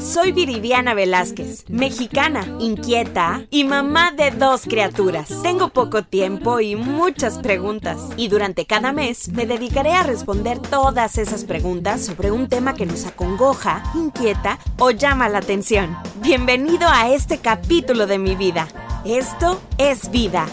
Soy Viridiana Velázquez, mexicana, inquieta y mamá de dos criaturas. Tengo poco tiempo y muchas preguntas. Y durante cada mes me dedicaré a responder todas esas preguntas sobre un tema que nos acongoja, inquieta o llama la atención. Bienvenido a este capítulo de mi vida. Esto es vida.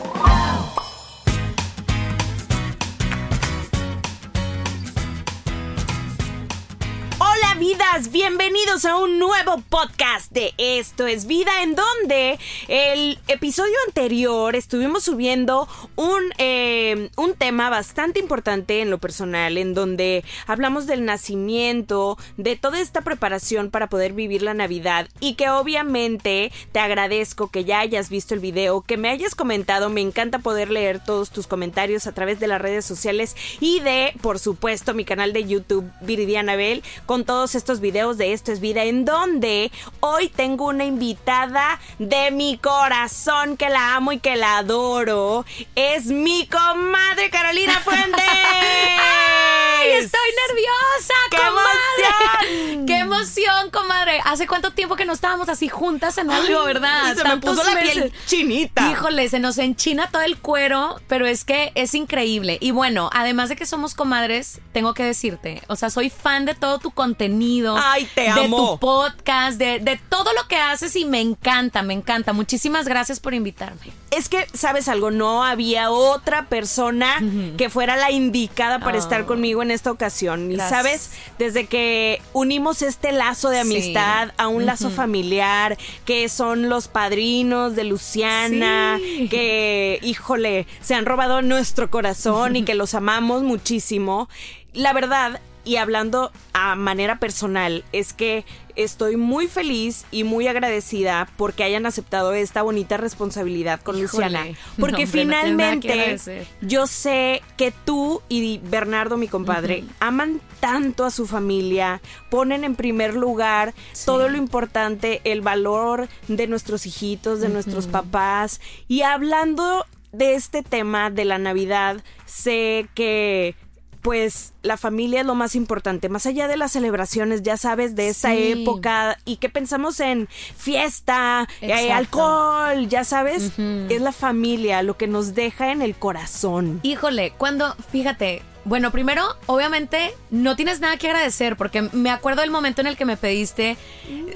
Bienvenidos a un nuevo podcast de Esto es Vida, en donde el episodio anterior estuvimos subiendo un, eh, un tema bastante importante en lo personal, en donde hablamos del nacimiento, de toda esta preparación para poder vivir la Navidad y que obviamente te agradezco que ya hayas visto el video, que me hayas comentado, me encanta poder leer todos tus comentarios a través de las redes sociales y de, por supuesto, mi canal de YouTube Viridiana Bell con todos estos videos de Esto es Vida, en donde hoy tengo una invitada de mi corazón que la amo y que la adoro. Es mi comadre Carolina Fuentes. ¡Ay, estoy nerviosa, ¡Qué comadre! emoción! ¡Qué emoción, comadre! ¿Hace cuánto tiempo que no estábamos así juntas en algo, verdad? Se me puso la piel chinita. Híjole, se nos enchina todo el cuero, pero es que es increíble. Y bueno, además de que somos comadres, tengo que decirte, o sea, soy fan de todo tu contenido. Ay, te de amo. tu podcast, de, de todo lo que haces y me encanta, me encanta. Muchísimas gracias por invitarme. Es que, ¿sabes algo? No había otra persona que fuera la indicada para Oh. estar conmigo en esta ocasión. Y sabes, desde que unimos este lazo de Sí. amistad a un lazo familiar, que son los padrinos de Luciana, Sí. que, híjole, se han robado nuestro corazón y que los amamos muchísimo. La verdad, y hablando a manera personal, es que estoy muy feliz y muy agradecida porque hayan aceptado esta bonita responsabilidad con Híjole. Luciana. Porque no finalmente yo sé que tú y Bernardo, mi compadre, aman tanto a su familia, ponen en primer lugar todo lo importante, el valor de nuestros hijitos, de nuestros papás. Y hablando de este tema de la Navidad, sé que pues la familia es lo más importante, más allá de las celebraciones, ya sabes, de esa Sí. época y que pensamos en fiesta, eh, alcohol, ya sabes, es la familia lo que nos deja en el corazón. Híjole, cuando, fíjate, bueno, primero, obviamente, no tienes nada que agradecer, porque me acuerdo del momento en el que me pediste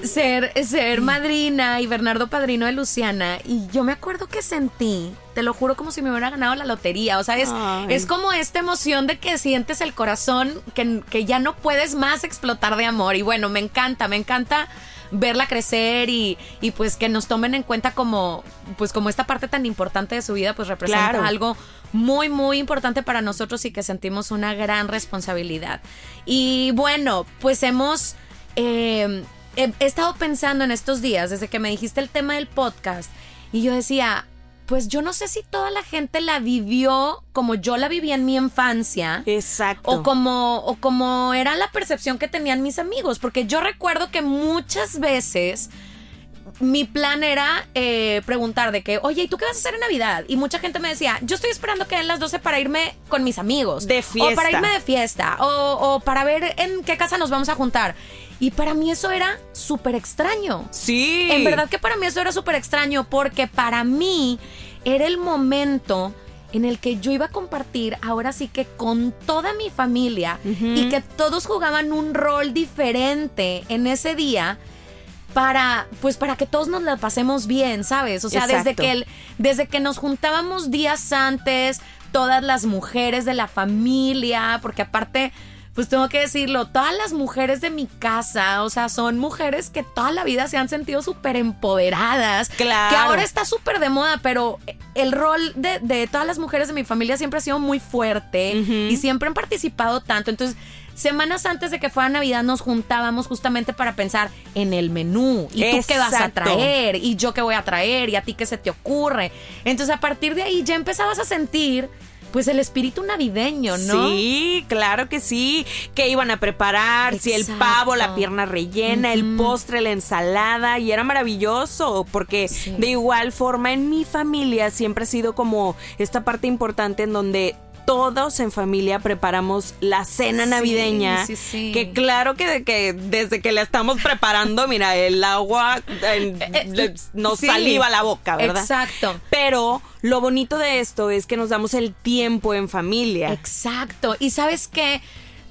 ser, ser madrina y Bernardo padrino de Luciana, y yo me acuerdo que sentí, te lo juro, como si me hubiera ganado la lotería. O sea, es, Ay. es como esta emoción de que sientes el corazón, que, que ya no puedes más explotar de amor. Y bueno, me encanta, me encanta verla crecer y, y pues que nos tomen en cuenta como pues como esta parte tan importante de su vida pues representa Claro. algo muy muy importante para nosotros y que sentimos una gran responsabilidad y bueno pues hemos eh, he, he estado pensando en estos días desde que me dijiste el tema del podcast y yo decía pues yo no sé si toda la gente la vivió como yo la viví en mi infancia Exacto. o como, o como era la percepción que tenían mis amigos, porque yo recuerdo que muchas veces mi plan era eh, preguntar de que, oye, ¿y tú qué vas a hacer en Navidad? Y mucha gente me decía, yo estoy esperando que den las 12 para irme con mis amigos. De O para fiesta. irme de fiesta. O, o para ver en qué casa nos vamos a juntar. Y para mí eso era súper extraño. sí. En verdad que para mí eso era súper extraño porque para mí era el momento en el que yo iba a compartir ahora sí que con toda mi familia y que todos jugaban un rol diferente en ese día para pues para que todos nos la pasemos bien, ¿sabes? O sea, desde que el- desde que nos juntábamos días antes, todas las mujeres de la familia, porque aparte pues tengo que decirlo, todas las mujeres de mi casa, o sea, son mujeres que toda la vida se han sentido súper empoderadas. Claro. Que ahora está súper de moda, pero el rol de, de todas las mujeres de mi familia siempre ha sido muy fuerte y siempre han participado tanto. Entonces, semanas antes de que fuera Navidad nos juntábamos justamente para pensar en el menú. ¿Y tú qué vas a traer? ¿Y yo qué voy a traer? ¿Y a ti qué se te ocurre? Entonces, a partir de ahí ya empezabas a sentir pues el espíritu navideño, ¿no? Sí, claro que sí. Que iban a preparar, si el pavo, la pierna rellena, el postre, la ensalada, y era maravilloso, porque Sí. de igual forma en mi familia siempre ha sido como esta parte importante en donde todos en familia preparamos la cena navideña. sí, sí. Que claro que, que desde que la estamos preparando, mira, el agua eh, le- nos saliva la boca, ¿verdad? Exacto. Pero lo bonito de esto es que nos damos el tiempo en familia. Exacto. Y sabes qué,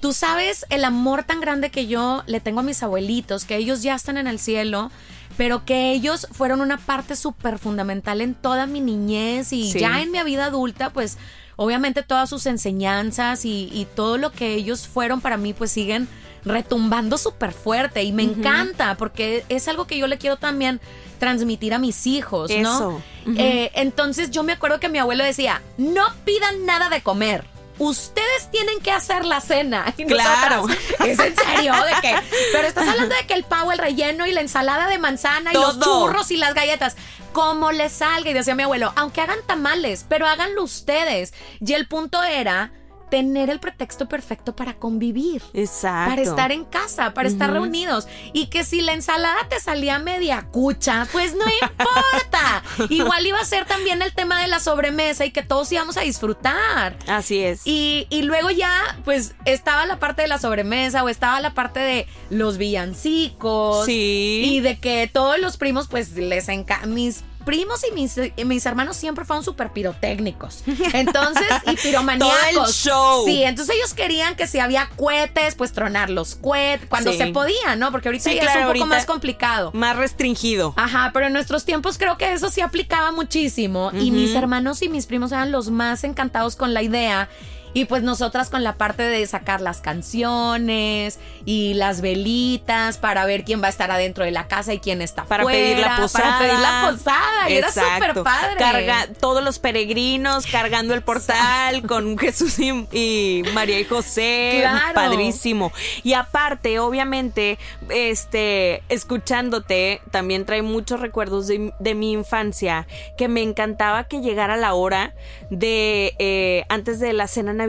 tú sabes el amor tan grande que yo le tengo a mis abuelitos, que ellos ya están en el cielo. Pero que ellos fueron una parte súper fundamental en toda mi niñez y Sí. ya en mi vida adulta, pues obviamente todas sus enseñanzas y, y todo lo que ellos fueron para mí, pues siguen retumbando súper fuerte y me encanta porque es algo que yo le quiero también transmitir a mis hijos, ¿no? Eso. Ujú. Eh, entonces yo me acuerdo que mi abuelo decía, no pidan nada de comer. Ustedes tienen que hacer la cena. Y Claro. nosotras, ¿Es en serio? ¿De qué? Pero estás hablando de que el pavo, el relleno y la ensalada de manzana y los churros y las galletas. Como les salga. Y decía mi abuelo, aunque hagan tamales, pero háganlo ustedes. Y el punto era tener el pretexto perfecto para convivir. Exacto. Para estar en casa, para estar reunidos. Y que si la ensalada te salía media cucha, pues no importa. Igual iba a ser también el tema de la sobremesa y que todos íbamos a disfrutar. Así es. Y, y luego ya, pues estaba la parte de la sobremesa o estaba la parte de los villancicos. Sí. Y de que todos los primos, pues les encanta. Mis primos y mis, y mis hermanos siempre fueron súper pirotécnicos. Entonces, y piromaníacos. Todo el show. Sí, entonces ellos querían que si había cohetes, pues tronar los cohetes cuando Sí. se podía, ¿no? Porque ahorita Sí, ya claro, es un poco más complicado. Más restringido. Ajá, pero en nuestros tiempos creo que eso sí aplicaba muchísimo. Y mis hermanos y mis primos eran los más encantados con la idea. Y pues nosotras con la parte de sacar las canciones y las velitas para ver quién va a estar adentro de la casa y quién está Para fuera, pedir la posada. Para pedir la posada. Y era Exacto. súper padre. Carga, todos los peregrinos cargando el portal con Jesús y, y María y José. Claro. Padrísimo. Y aparte, obviamente, este, escuchándote, también trae muchos recuerdos de, de mi infancia que me encantaba que llegara la hora de eh, antes de la cena navideña,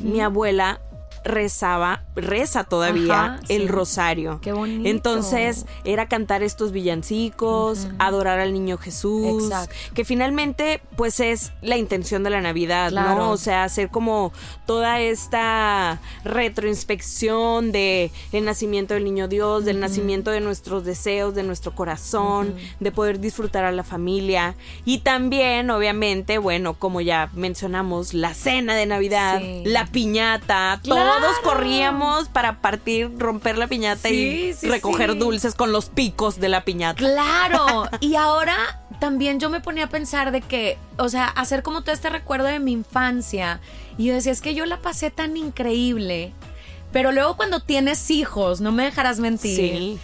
mi abuela rezaba, reza todavía Ajá, el sí. rosario. Qué bonito. Entonces, era cantar estos villancicos, adorar al niño Jesús, Exacto. que finalmente pues es la intención de la Navidad, Claro. ¿no? O sea, hacer como toda esta retroinspección de el nacimiento del niño Dios, del nacimiento de nuestros deseos, de nuestro corazón, de poder disfrutar a la familia y también, obviamente, bueno, como ya mencionamos, la cena de Navidad, Sí. la piñata, Claro. Todos corríamos para partir, romper la piñata y sí, recoger sí. dulces con los picos de la piñata. Claro, y ahora también yo me ponía a pensar de que, o sea, hacer como todo este recuerdo de mi infancia. Y yo decía, es que yo la pasé tan increíble. Pero luego cuando tienes hijos, no me dejarás mentir, Sí.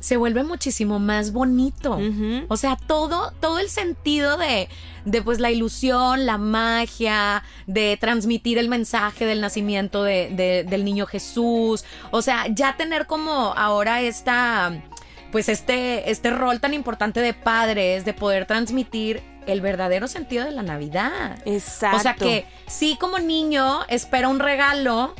Se vuelve muchísimo más bonito. O sea, todo, todo el sentido de, de pues la ilusión, la magia, de transmitir el mensaje del nacimiento de- de- del niño Jesús. O sea, ya tener como ahora esta, pues este, este rol tan importante de padres, de poder transmitir el verdadero sentido de la Navidad. Exacto. O sea que sí como niño espera un regalo,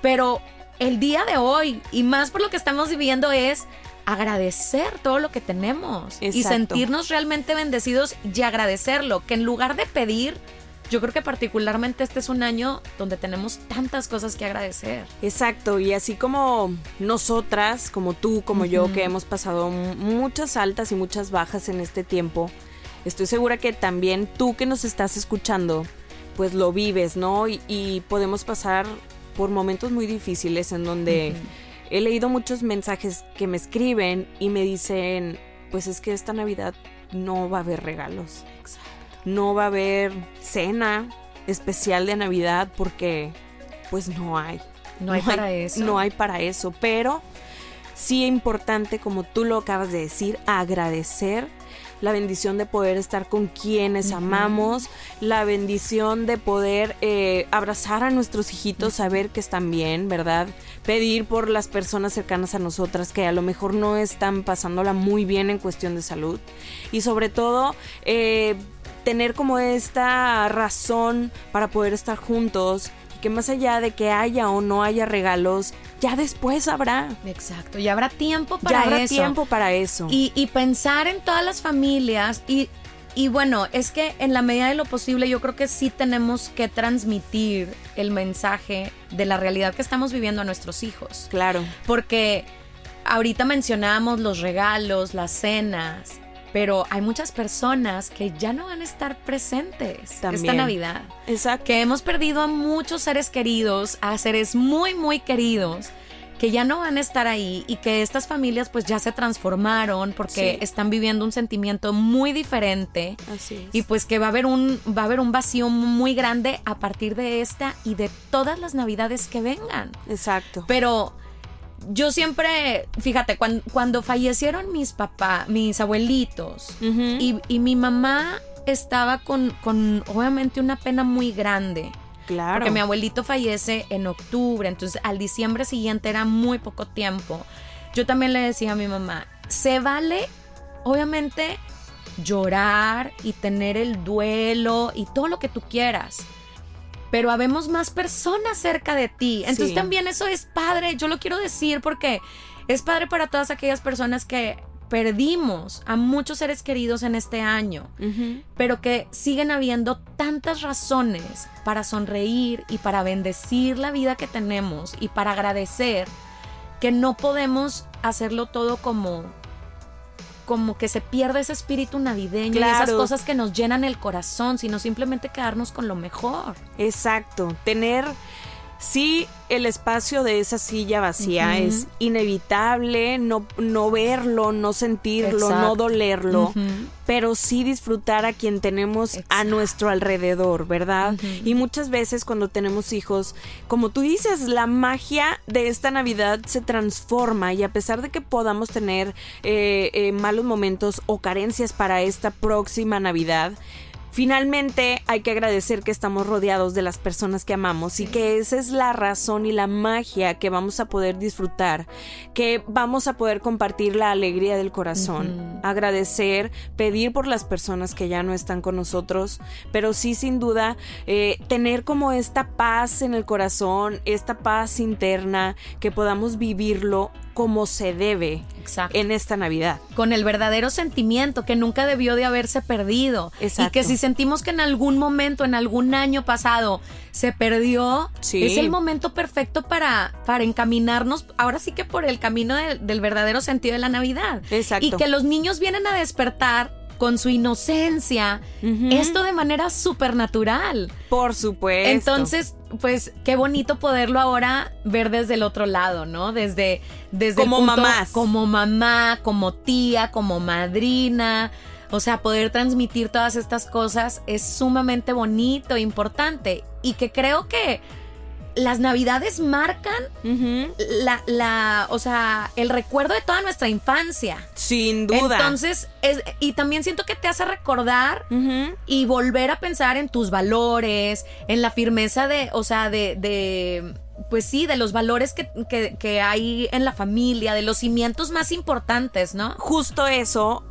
pero el día de hoy, y más por lo que estamos viviendo, es agradecer todo lo que tenemos y sentirnos realmente bendecidos y agradecerlo, que en lugar de pedir, yo creo que particularmente este es un año donde tenemos tantas cosas que agradecer. Exacto, y así como nosotras, como tú, como yo, que hemos pasado muchas altas y muchas bajas en este tiempo, estoy segura que también tú que nos estás escuchando, pues lo vives, ¿no? Y, y podemos pasar por momentos muy difíciles en donde he leído muchos mensajes que me escriben y me dicen, pues es que esta Navidad no va a haber regalos. No va a haber cena especial de Navidad porque pues no hay. No hay para eso. No hay para eso, pero sí es importante, como tú lo acabas de decir, agradecer la bendición de poder estar con quienes amamos, la bendición de poder eh, abrazar a nuestros hijitos, saber que están bien, ¿verdad? Pedir por las personas cercanas a nosotras que a lo mejor no están pasándola muy bien en cuestión de salud. Y sobre todo, eh, tener como esta razón para poder estar juntos que más allá de que haya o no haya regalos, ya después habrá. Exacto, y habrá tiempo para ya habrá eso. tiempo para eso. Y, y pensar en todas las familias y, y bueno, es que en la medida de lo posible yo creo que sí tenemos que transmitir el mensaje de la realidad que estamos viviendo a nuestros hijos. Claro. Porque ahorita mencionamos los regalos, las cenas, pero hay muchas personas que ya no van a estar presentes esta También. Navidad. Exacto. Que hemos perdido a muchos seres queridos, a seres muy, muy queridos que ya no van a estar ahí y que estas familias pues ya se transformaron porque Sí. están viviendo un sentimiento muy diferente Así es. y pues que va a haber un va a haber un vacío muy grande a partir de esta y de todas las navidades que vengan. Exacto. Pero yo siempre, fíjate, cuan- cuando, fallecieron mis papás, mis abuelitos, y, y mi mamá estaba con, con obviamente una pena muy grande. claro. Porque mi abuelito fallece en octubre, entonces al diciembre siguiente era muy poco tiempo. Yo también le decía a mi mamá, se vale, obviamente, llorar y tener el duelo y todo lo que tú quieras. Pero habemos más personas cerca de ti. Entonces Sí. también eso es padre, yo lo quiero decir porque es padre para todas aquellas personas que perdimos a muchos seres queridos en este año pero que siguen habiendo tantas razones para sonreír y para bendecir la vida que tenemos y para agradecer que no podemos hacerlo todo como como que se pierde ese espíritu navideño y esas cosas que nos llenan el corazón, sino simplemente quedarnos con lo mejor. Exacto. Tener, sí, el espacio de esa silla vacía es inevitable, no, no verlo, no sentirlo, no dolerlo, pero sí disfrutar a quien tenemos a nuestro alrededor, ¿verdad? Y muchas veces cuando tenemos hijos, como tú dices, la magia de esta Navidad se transforma y a pesar de que podamos tener eh, eh, malos momentos o carencias para esta próxima Navidad, Finalmente hay que agradecer que estamos rodeados de las personas que amamos y que esa es la razón y la magia que vamos a poder disfrutar, que vamos a poder compartir la alegría del corazón, agradecer, pedir por las personas que ya no están con nosotros, pero sí sin duda eh, tener como esta paz en el corazón, esta paz interna, que podamos vivirlo como se debe Exacto. en esta Navidad. con el verdadero sentimiento que nunca debió de haberse perdido. Exacto. Y que si sentimos que en algún momento, en algún año pasado, se perdió, Sí. es el momento perfecto para, para encaminarnos, ahora sí que por el camino del- del verdadero sentido de la Navidad. Exacto. Y que los niños vienen a despertar con su inocencia, esto de manera supernatural. Por supuesto. Entonces, pues qué bonito poderlo ahora ver desde el otro lado, ¿no? Desde, desde el Como punto- mamás. como mamá, como tía, como madrina. O sea, poder transmitir todas estas cosas es sumamente bonito, e importante. Y que creo que las navidades marcan la, la, o sea, el recuerdo de toda nuestra infancia. Sin duda. Entonces, es, y también siento que te hace recordar y volver a pensar en tus valores, en la firmeza de, o sea, de, de pues sí, de los valores que, que, que hay en la familia, de los cimientos más importantes, ¿no? Justo eso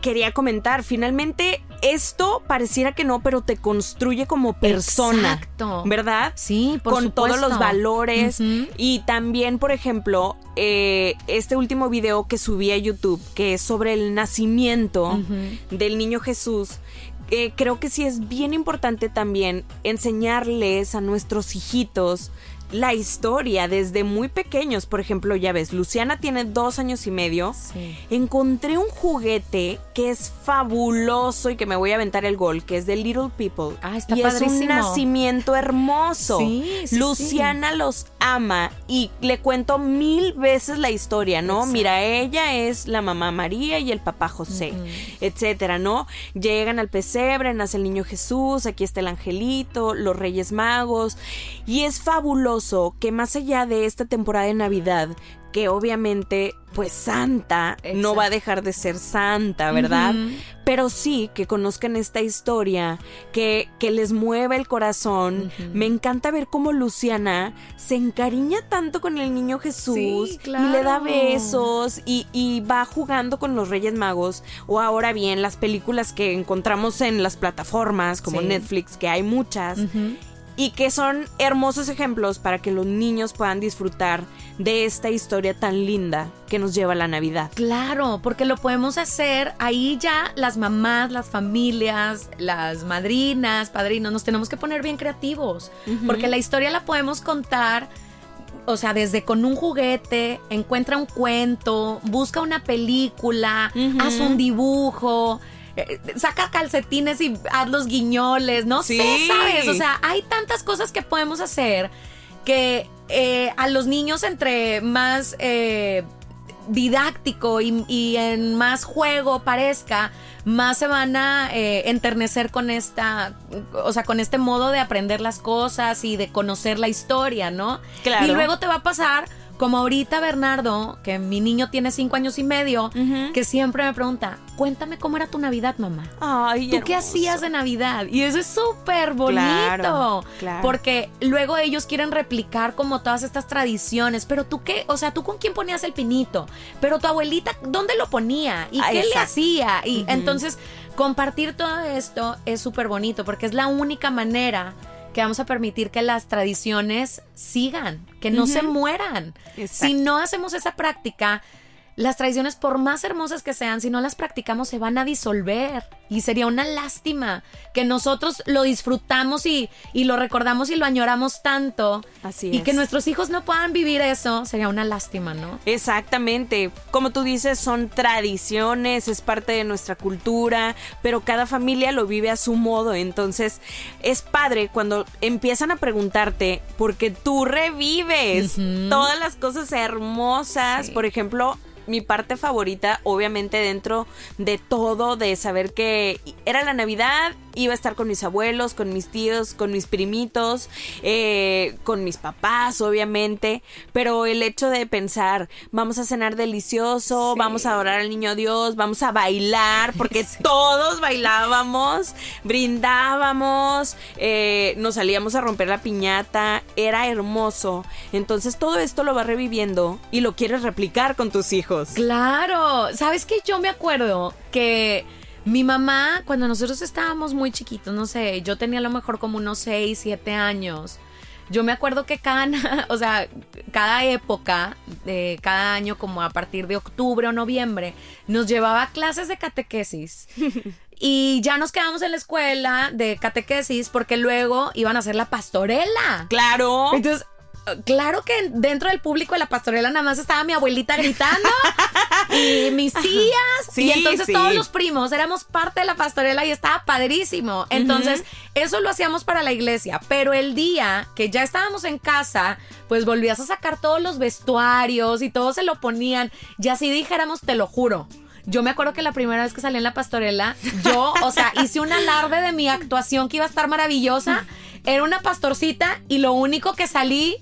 quería comentar. Finalmente, esto pareciera que no, pero te construye como persona. Exacto. ¿Verdad? Sí, por con supuesto. todos los valores y también por ejemplo eh, este último video que subí a YouTube que es sobre el nacimiento del niño Jesús eh, creo que sí es bien importante también enseñarles a nuestros hijitos la historia desde muy pequeños. Por ejemplo, ya ves, Luciana tiene dos años y medio. Sí. Encontré un juguete que es fabuloso y que me voy a aventar el gol, que es de Little People. Ah, está y es un padrísimo. nacimiento hermoso. Sí, sí, Luciana los ama y le cuento mil veces la historia, ¿no? Exacto. Mira, ella es la mamá María y el papá José, etcétera, ¿no? Llegan al pesebre, nace el niño Jesús, aquí está el angelito, los Reyes Magos y es fabuloso que más allá de esta temporada de Navidad que obviamente, pues Santa no va a dejar de ser Santa, ¿verdad? Pero sí que conozcan esta historia, que, que les mueva el corazón. Me encanta ver cómo Luciana se encariña tanto con el niño Jesús Sí, y le da besos y, y va jugando con los Reyes Magos. O ahora bien, las películas que encontramos en las plataformas como Sí. Netflix, que hay muchas. Y que son hermosos ejemplos para que los niños puedan disfrutar de esta historia tan linda que nos lleva a la Navidad. Claro, porque lo podemos hacer ahí ya las mamás, las familias, las madrinas, padrinos, nos tenemos que poner bien creativos, porque la historia la podemos contar o sea, desde con un juguete, encuentra un cuento, busca una película, haz un dibujo, eh, saca calcetines y haz los guiñoles, no sé, ¿sabes? O sea, hay tantas cosas que podemos hacer que eh, a los niños entre más eh, didáctico y, en más juego parezca, más se van a enternecer con esta, o sea, con este modo de aprender las cosas y de conocer la historia, ¿no? Claro. Y luego te va a pasar como ahorita Bernardo, que mi niño tiene cinco años y medio, que siempre me pregunta, cuéntame cómo era tu Navidad, mamá. Ay, ¿Tú qué hacías de Navidad? Y eso es súper bonito. Claro, Porque luego ellos quieren replicar como todas estas tradiciones. Pero tú qué, o sea, tú con quién ponías el pinito. Pero tu abuelita, ¿dónde lo ponía? ¿Y ah, qué le hacía? Y entonces compartir todo esto es súper bonito porque es la única manera que vamos a permitir que las tradiciones sigan, que no se mueran. Si no hacemos esa práctica, las tradiciones, por más hermosas que sean, si no las practicamos, se van a disolver. Y sería una lástima que nosotros lo disfrutamos y, y lo recordamos y lo añoramos tanto. Así y que nuestros hijos no puedan vivir eso, sería una lástima, ¿no? Exactamente. Como tú dices, son tradiciones, es parte de nuestra cultura, pero cada familia lo vive a su modo. Entonces, es padre cuando empiezan a preguntarte, porque tú revives todas las cosas hermosas. Por ejemplo, mi parte favorita, obviamente dentro de todo, de saber que era la Navidad, iba a estar con mis abuelos, con mis tíos, con mis primitos, eh, con mis papás, obviamente, pero el hecho de pensar, vamos a cenar delicioso, vamos a adorar al niño Dios, vamos a bailar, porque todos bailábamos, brindábamos, eh, nos salíamos a romper la piñata, era hermoso. Entonces todo esto lo va reviviendo y lo quieres replicar con tus hijos. Claro, ¿sabes que Yo me acuerdo que mi mamá, cuando nosotros estábamos muy chiquitos, no sé, yo tenía a lo mejor como unos 6, 7 años. Yo me acuerdo que cada, o sea, cada época, de cada año, como a partir de octubre o noviembre, nos llevaba clases de catequesis. Y ya nos quedamos en la escuela de catequesis porque luego iban a hacer la pastorela. Claro. Entonces, claro que dentro del público de la pastorela nada más estaba mi abuelita gritando y mis tías y entonces todos los primos éramos parte de la pastorela y estaba padrísimo. Entonces, eso lo hacíamos para la iglesia, pero el día que ya estábamos en casa, pues volvías a sacar todos los vestuarios y todos se lo ponían. Y así dijéramos, te lo juro. Yo me acuerdo que la primera vez que salí en la pastorela, yo, o sea, hice un alarde de mi actuación que iba a estar maravillosa. Era una pastorcita y lo único que salí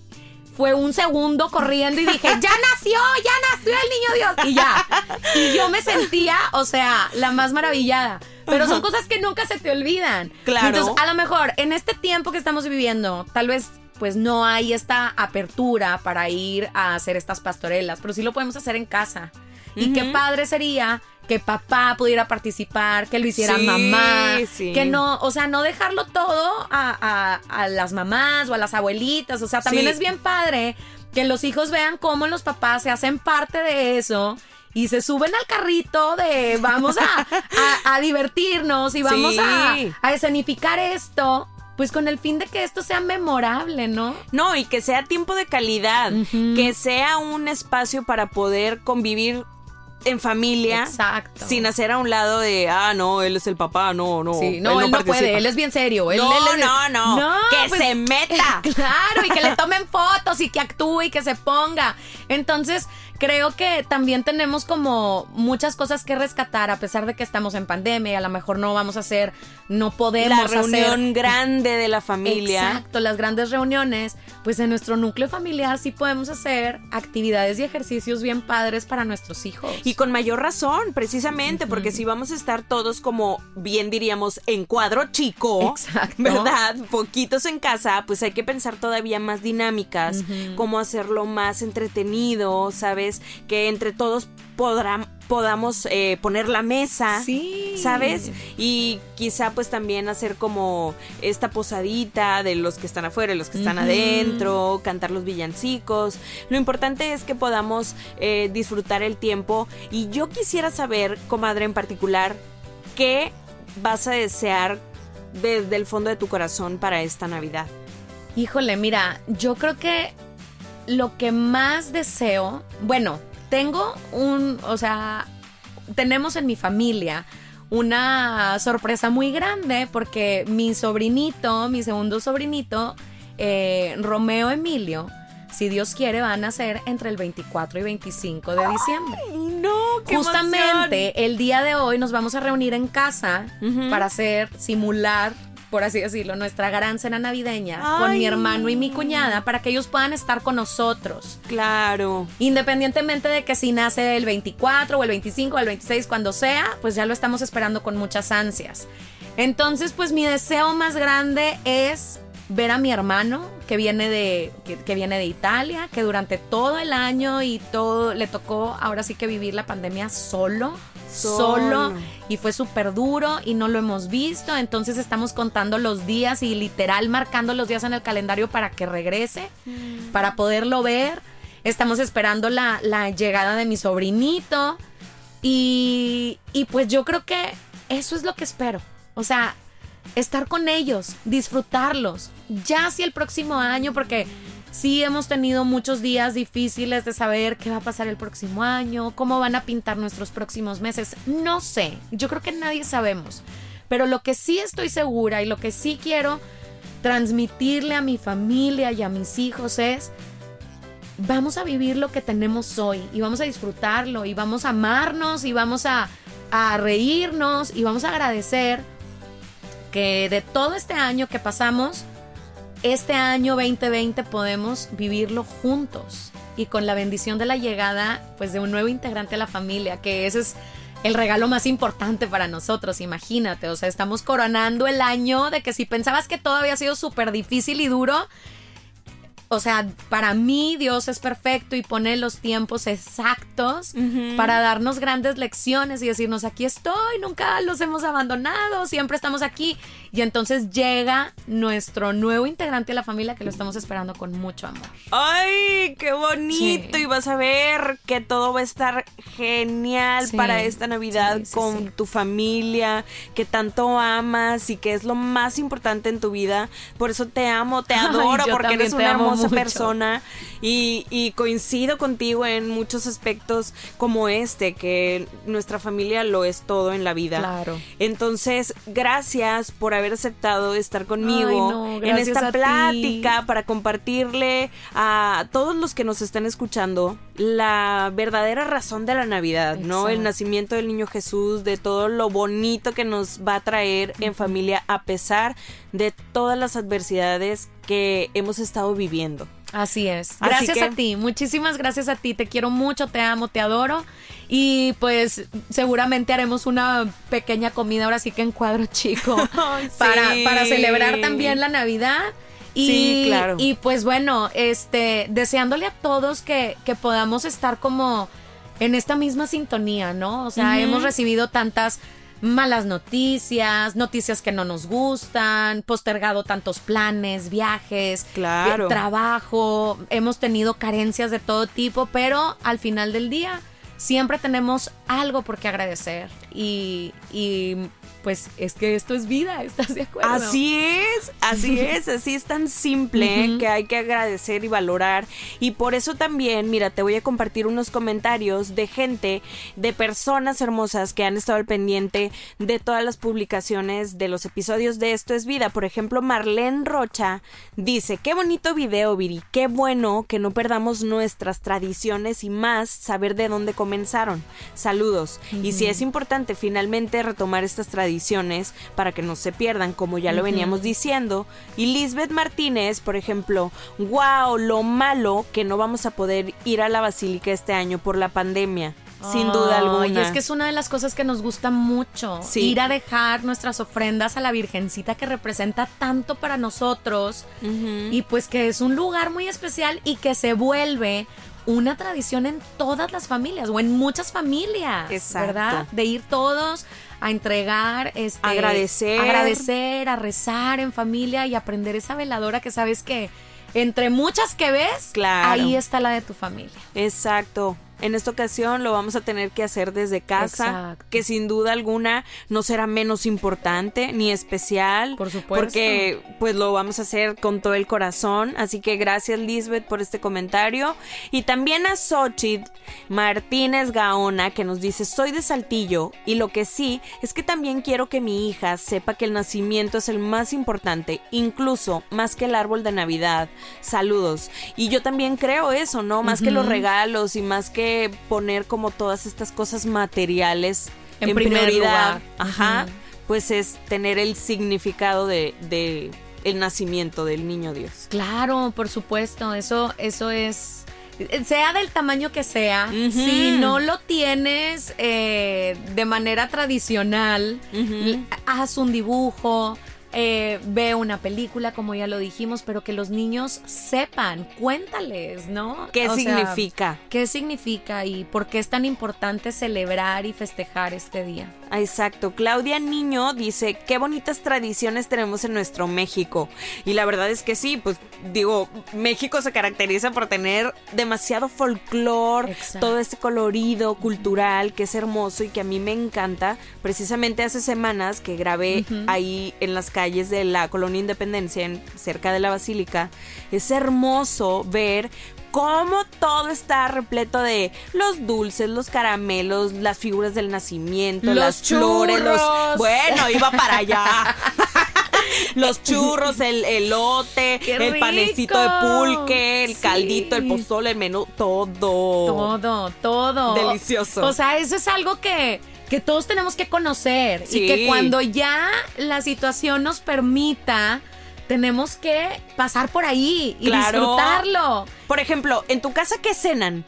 fue un segundo corriendo y dije, ya nació, ya nació el niño Dios. Y ya. Y yo me sentía, o sea, la más maravillada. Pero son cosas que nunca se te olvidan. Claro. Entonces, a lo mejor en este tiempo que estamos viviendo, tal vez pues no hay esta apertura para ir a hacer estas pastorelas, pero sí lo podemos hacer en casa. Y qué padre sería que papá pudiera participar, que lo hiciera mamá, que no, o sea, no dejarlo todo a, las mamás o a las abuelitas, o sea, también es bien padre que los hijos vean cómo los papás se hacen parte de eso y se suben al carrito de vamos a, divertirnos y vamos a, escenificar esto pues con el fin de que esto sea memorable, ¿no? No, y que sea tiempo de calidad, que sea un espacio para poder convivir en familia. Exacto. Sin hacer a un lado de, ah, no, él es el papá, no, no. Sí, no, él no, puede, él es bien serio. Él, no, no, no, Que pues, se meta. claro, y que le tomen fotos y que actúe y que se ponga. Entonces, creo que también tenemos como muchas cosas que rescatar a pesar de que estamos en pandemia y a lo mejor no vamos a hacer, no podemos la reunión grande de la familia. Exacto, las grandes reuniones, pues en nuestro núcleo familiar sí podemos hacer actividades y ejercicios bien padres para nuestros hijos. Y con mayor razón, precisamente, porque si vamos a estar todos como bien diríamos en cuadro chico, ¿verdad? Poquitos en casa, pues hay que pensar todavía más dinámicas, cómo hacerlo más entretenido, ¿sabes? ¿Sabes? Que entre todos podrán, podamos eh, poner la mesa, Sí. ¿sabes? Y quizá pues también hacer como esta posadita de los que están afuera y los que están adentro, cantar los villancicos. Lo importante es que podamos eh, disfrutar el tiempo y yo quisiera saber, comadre en particular, qué vas a desear desde el fondo de tu corazón para esta Navidad. Híjole, mira, yo creo que lo que más deseo, bueno, tengo un, o sea, tenemos en mi familia una sorpresa muy grande porque mi sobrinito, mi segundo sobrinito, eh, Romeo Emilio, si Dios quiere, van a ser entre el 24 y 25 de diciembre. No, Justamente el día de hoy nos vamos a reunir en casa para hacer, simular, por así decirlo, nuestra gran cena navideña con mi hermano y mi cuñada para que ellos puedan estar con nosotros. Claro. Independientemente de que si nace el 24 o el 25 o el 26, cuando sea, pues ya lo estamos esperando con muchas ansias. Entonces, pues mi deseo más grande es ver a mi hermano que viene de que, que viene de Italia, que durante todo el año y todo le tocó ahora sí que vivir la pandemia solo, solo, y fue súper duro y no lo hemos visto, entonces estamos contando los días y literal marcando los días en el calendario para que regrese, para poderlo ver. Estamos esperando la, la llegada de mi sobrinito y, y pues yo creo que eso es lo que espero. O sea, estar con ellos, disfrutarlos. Ya si el próximo año, porque sí hemos tenido muchos días difíciles de saber qué va a pasar el próximo año, cómo van a pintar nuestros próximos meses. No sé, yo creo que nadie sabemos. Pero lo que sí estoy segura y lo que sí quiero transmitirle a mi familia y a mis hijos es vamos a vivir lo que tenemos hoy y vamos a disfrutarlo y vamos a amarnos y vamos a, a reírnos y vamos a agradecer que de todo este año que pasamos, este año 2020 podemos vivirlo juntos y con la bendición de la llegada pues de un nuevo integrante a la familia, que ese es el regalo más importante para nosotros, imagínate, o sea, estamos coronando el año de que si pensabas que todo había sido súper difícil y duro, o sea, para mí Dios es perfecto y pone los tiempos exactos para darnos grandes lecciones y decirnos, aquí estoy, nunca los hemos abandonado, siempre estamos aquí. Y entonces llega nuestro nuevo integrante de la familia que lo estamos esperando con mucho amor. ¡Ay, qué bonito! Sí. Y vas a ver que todo va a estar genial Sí, para esta Navidad sí, con tu familia, que tanto amas y que es lo más importante en tu vida. Por eso te amo, te adoro, porque eres una hermosa mucho. persona y, y coincido contigo en muchos aspectos como este, que nuestra familia lo es todo en la vida. Claro. Entonces, gracias por haber aceptado estar conmigo Ay, no, en esta ti. plática para compartirle a todos los que nos están escuchando la verdadera razón de la Navidad, ¿no? El nacimiento del niño Jesús, de todo lo bonito que nos va a traer en familia a pesar de todas las adversidades que hemos estado viviendo. Así es. Así Gracias que- a ti, muchísimas gracias a ti. Te quiero mucho, te amo, te adoro. Y pues seguramente haremos una pequeña comida ahora sí que en cuadro chico Ay, para, sí. para celebrar también la Navidad. Y, Sí, claro. y pues bueno, este, deseándole a todos que, que podamos estar como en esta misma sintonía, ¿no? O sea, hemos recibido tantas malas noticias, noticias que no nos gustan, postergado tantos planes, viajes, Claro. eh, trabajo, hemos tenido carencias de todo tipo, pero al final del día siempre tenemos algo por qué agradecer y, y pues es que esto es vida, ¿estás de acuerdo? Así es, así es, así es tan simple que hay que agradecer y valorar. Y por eso también, mira, te voy a compartir unos comentarios de gente, de personas hermosas que han estado al pendiente de todas las publicaciones de los episodios de Esto es Vida. Por ejemplo, Marlene Rocha dice, qué bonito video, Viri, qué bueno que no perdamos nuestras tradiciones y más saber de dónde comenzaron. Saludos. Y si es importante finalmente retomar estas tradiciones para que no se pierdan, como ya lo veníamos diciendo. Y Lisbeth Martínez, por ejemplo, wow, lo malo que no vamos a poder ir a la basílica este año por la pandemia. Sin duda alguna. Y es que es una de las cosas que nos gusta mucho. Sí. Ir a dejar nuestras ofrendas a la Virgencita que representa tanto para nosotros. Y pues que es un lugar muy especial y que se vuelve una tradición en todas las familias o en muchas familias, Exacto. ¿verdad? De ir todos a entregar, este, Agradecer. agradecer, a rezar en familia y aprender esa veladora que sabes que entre muchas que ves, Claro. ahí está la de tu familia. Exacto. En esta ocasión lo vamos a tener que hacer desde casa, Exacto. que sin duda alguna no será menos importante ni especial. Por supuesto. Porque pues lo vamos a hacer con todo el corazón. Así que gracias Lisbeth por este comentario. Y también a Xochitl Martínez Gaona que nos dice, soy de Saltillo y lo que sí es que también quiero que mi hija sepa que el nacimiento es el más importante, incluso más que el árbol de Navidad. Saludos. Y yo también creo eso, ¿no? Más que los regalos y más que poner como todas estas cosas materiales En en, primer prioridad. lugar. Ajá. Pues es tener el significado de, de el nacimiento del niño Dios. Claro, por supuesto, eso, eso es, sea del tamaño que sea, si no lo tienes eh, de manera tradicional, haz un dibujo, eh, ve una película, como ya lo dijimos, pero que los niños sepan, cuéntales, ¿no? ¿Qué O sea, significa? ¿Qué significa y por qué es tan importante celebrar y festejar este día? Ah, Exacto. Claudia Niño dice, qué bonitas tradiciones tenemos en nuestro México. Y la verdad es que sí, pues digo, México se caracteriza por tener demasiado folclore, todo este colorido cultural que es hermoso y que a mí me encanta. Precisamente hace semanas que grabé ahí en las calles de la colonia Independencia, en- cerca de la Basílica, es hermoso ver cómo todo está repleto de los dulces, los caramelos, las figuras del nacimiento, Los las flores, los... churros. Bueno, iba para allá. los churros, el elote, ¡Qué el panecito de pulque, el Sí. caldito, el pozole, el menú, todo. Todo, todo. Delicioso. O sea, eso es algo que, que todos tenemos que conocer. Sí. Y que cuando ya la situación nos permita, tenemos que pasar por ahí y Claro. disfrutarlo. Por ejemplo, en tu casa, ¿qué cenan?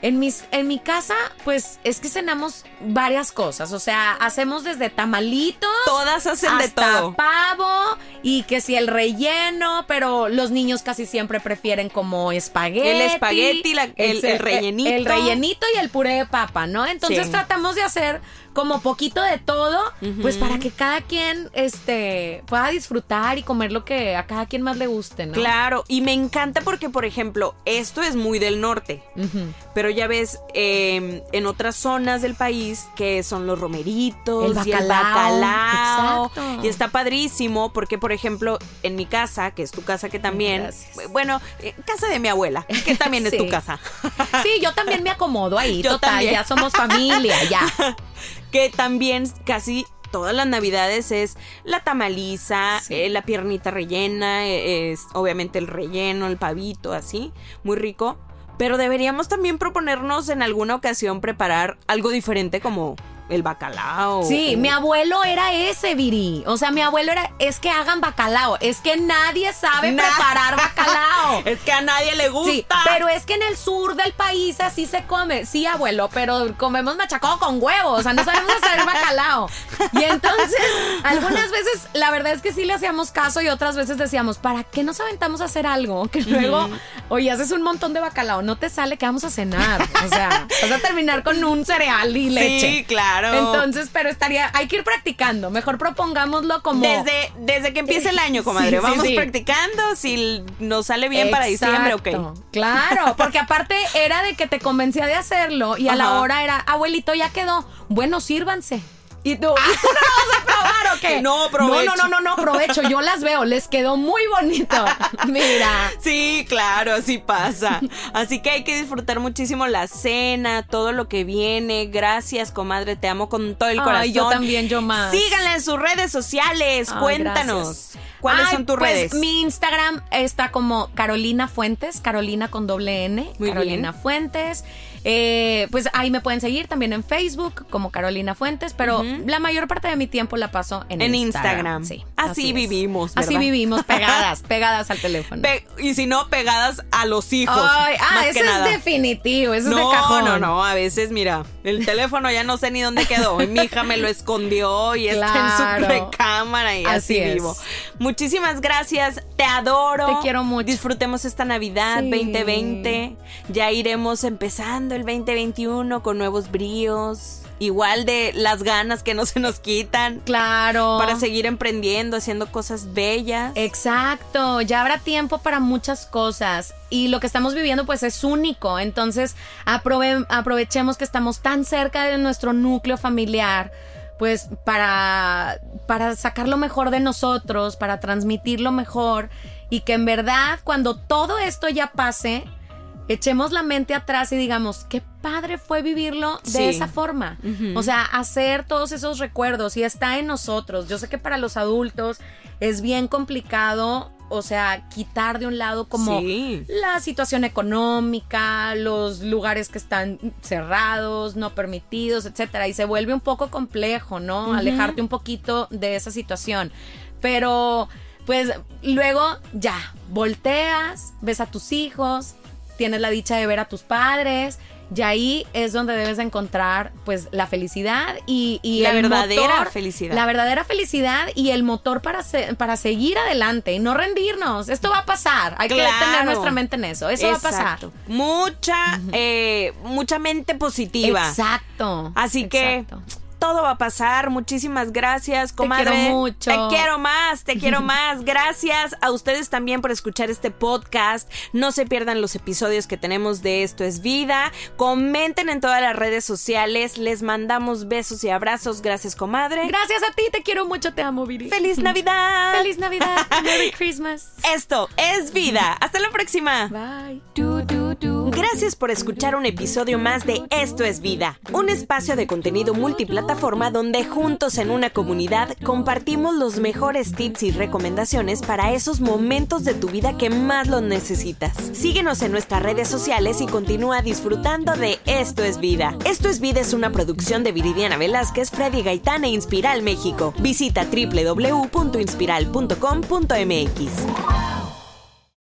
En, mis, en mi casa, pues es que cenamos varias cosas. O sea, hacemos desde tamalitos. Todas hacen de todo. pavo y que si el relleno, pero los niños casi siempre prefieren como espagueti. El espagueti, la- el- el rellenito. El rellenito y el puré de papa, ¿no? Entonces Sí. tratamos de hacer como poquito de todo, pues para que cada quien este, pueda disfrutar y comer lo que a cada quien más le guste, ¿no? Claro, y me encanta porque, por ejemplo, esto es muy del norte. Pero ya ves, eh, en otras zonas del país que son los romeritos El y el bacalao, bacalao. exacto. Y está padrísimo porque, por ejemplo, en mi casa, que es tu casa que también, Gracias. bueno, eh, casa de mi abuela, que también es tu casa. Sí, yo también me acomodo ahí, Yo total, también. ya somos familia, ya. que también casi todas las navidades es la tamaliza, Sí. eh, la piernita rellena, eh, es obviamente el relleno, el pavito, así, muy rico. Pero deberíamos también proponernos en alguna ocasión preparar algo diferente como el bacalao. Sí, o- mi abuelo era ese, Viri. O sea, mi abuelo era, es que hagan bacalao. Es que nadie sabe Na- preparar bacalao. Es que a nadie le gusta. Sí, pero es que en el sur del país así se come. Sí, abuelo, pero comemos machacado con huevos. O sea, no sabemos hacer bacalao. Y entonces, algunas veces, la verdad es que sí le hacíamos caso y otras veces decíamos, ¿para qué nos aventamos a hacer algo? Que luego, oye, haces un montón de bacalao, no te sale que vamos a cenar. O sea, vas a terminar con un cereal y leche. Sí, claro. Entonces, pero estaría, hay que ir practicando. Mejor propongámoslo como. Desde, desde que empiece el año, comadre, Sí, sí, vamos sí. practicando. Si nos sale bien para diciembre, ok. Claro, porque aparte era de que te convencía de hacerlo y a la hora era, abuelito, ya quedó. Bueno, sírvanse. ¿Y tú, ¿y tú no vas a probar o qué? No, provecho. No, no, no, no, no, provecho. Yo las veo, les quedó muy bonito. Mira. Sí, claro, así pasa. Así que hay que disfrutar muchísimo la cena, todo lo que viene. Gracias, comadre, te amo con todo el Ay, corazón. yo también, yo más. Síganla en sus redes sociales, Ay, cuéntanos. gracias. ¿Cuáles Ay, son tus pues, redes? Mi Instagram está como Carolina Fuentes, Carolina con doble N, Muy Carolina bien. Fuentes. Eh, pues ahí me pueden seguir también en Facebook como Carolina Fuentes, pero la mayor parte de mi tiempo la paso en, En Instagram. Sí. Así, vivimos. Así vivimos, pegadas, pegadas al teléfono. Pe- y si no, pegadas a los hijos. Ay, ah, eso es definitivo, eso no, es de cajón. no, no, a veces, mira, el teléfono ya no sé ni dónde quedó. Y mi hija me lo escondió y está en su recámara y así, Así vivo. Muchísimas gracias, te adoro. Te quiero mucho. Disfrutemos esta Navidad Sí. 2020. Ya iremos empezando el 2021 con nuevos bríos. Igual de las ganas que no se nos quitan. Claro. Para seguir emprendiendo, haciendo cosas bellas. Exacto, ya habrá tiempo para muchas cosas y lo que estamos viviendo pues es único, entonces aprove- aprovechemos que estamos tan cerca de nuestro núcleo familiar pues para, para sacar lo mejor de nosotros, para transmitir lo mejor y que en verdad cuando todo esto ya pase, echemos la mente atrás y digamos, qué padre fue vivirlo de Sí. esa forma. O sea, hacer todos esos recuerdos y está en nosotros. Yo sé que para los adultos es bien complicado, o sea, quitar de un lado como Sí. la situación económica, los lugares que están cerrados, no permitidos, etcétera, y se vuelve un poco complejo, ¿no? Alejarte un poquito de esa situación. Pero pues luego ya, volteas, ves a tus hijos, tienes la dicha de ver a tus padres, y ahí es donde debes de encontrar pues la felicidad y, y La el verdadera motor, felicidad. La verdadera felicidad y el motor para, se- para seguir adelante y no rendirnos. Esto va a pasar. Hay que tener nuestra mente en eso. Eso va a pasar. Mucha, eh, mucha mente positiva. Exacto. Así que exacto. Todo va a pasar. Muchísimas gracias, comadre. quiero mucho. Te quiero más, te quiero más. Gracias a ustedes también por escuchar este podcast. No se pierdan los episodios que tenemos de Esto es Vida. Comenten en todas las redes sociales. Les mandamos besos y abrazos. Gracias, comadre. Gracias a ti, te quiero mucho, te amo, Viri. ¡Feliz Navidad! Feliz Navidad. Merry Christmas. Esto es Vida. Hasta la próxima. Bye. Gracias por escuchar un episodio más de Esto es Vida, un espacio de contenido multiplataforma donde juntos en una comunidad compartimos los mejores tips y recomendaciones para esos momentos de tu vida que más lo necesitas. Síguenos en nuestras redes sociales y continúa disfrutando de Esto es Vida. Esto es Vida es una producción de Viridiana Velázquez, Freddy Gaitán e Inspiral México. Visita www.inspiral.com.mx.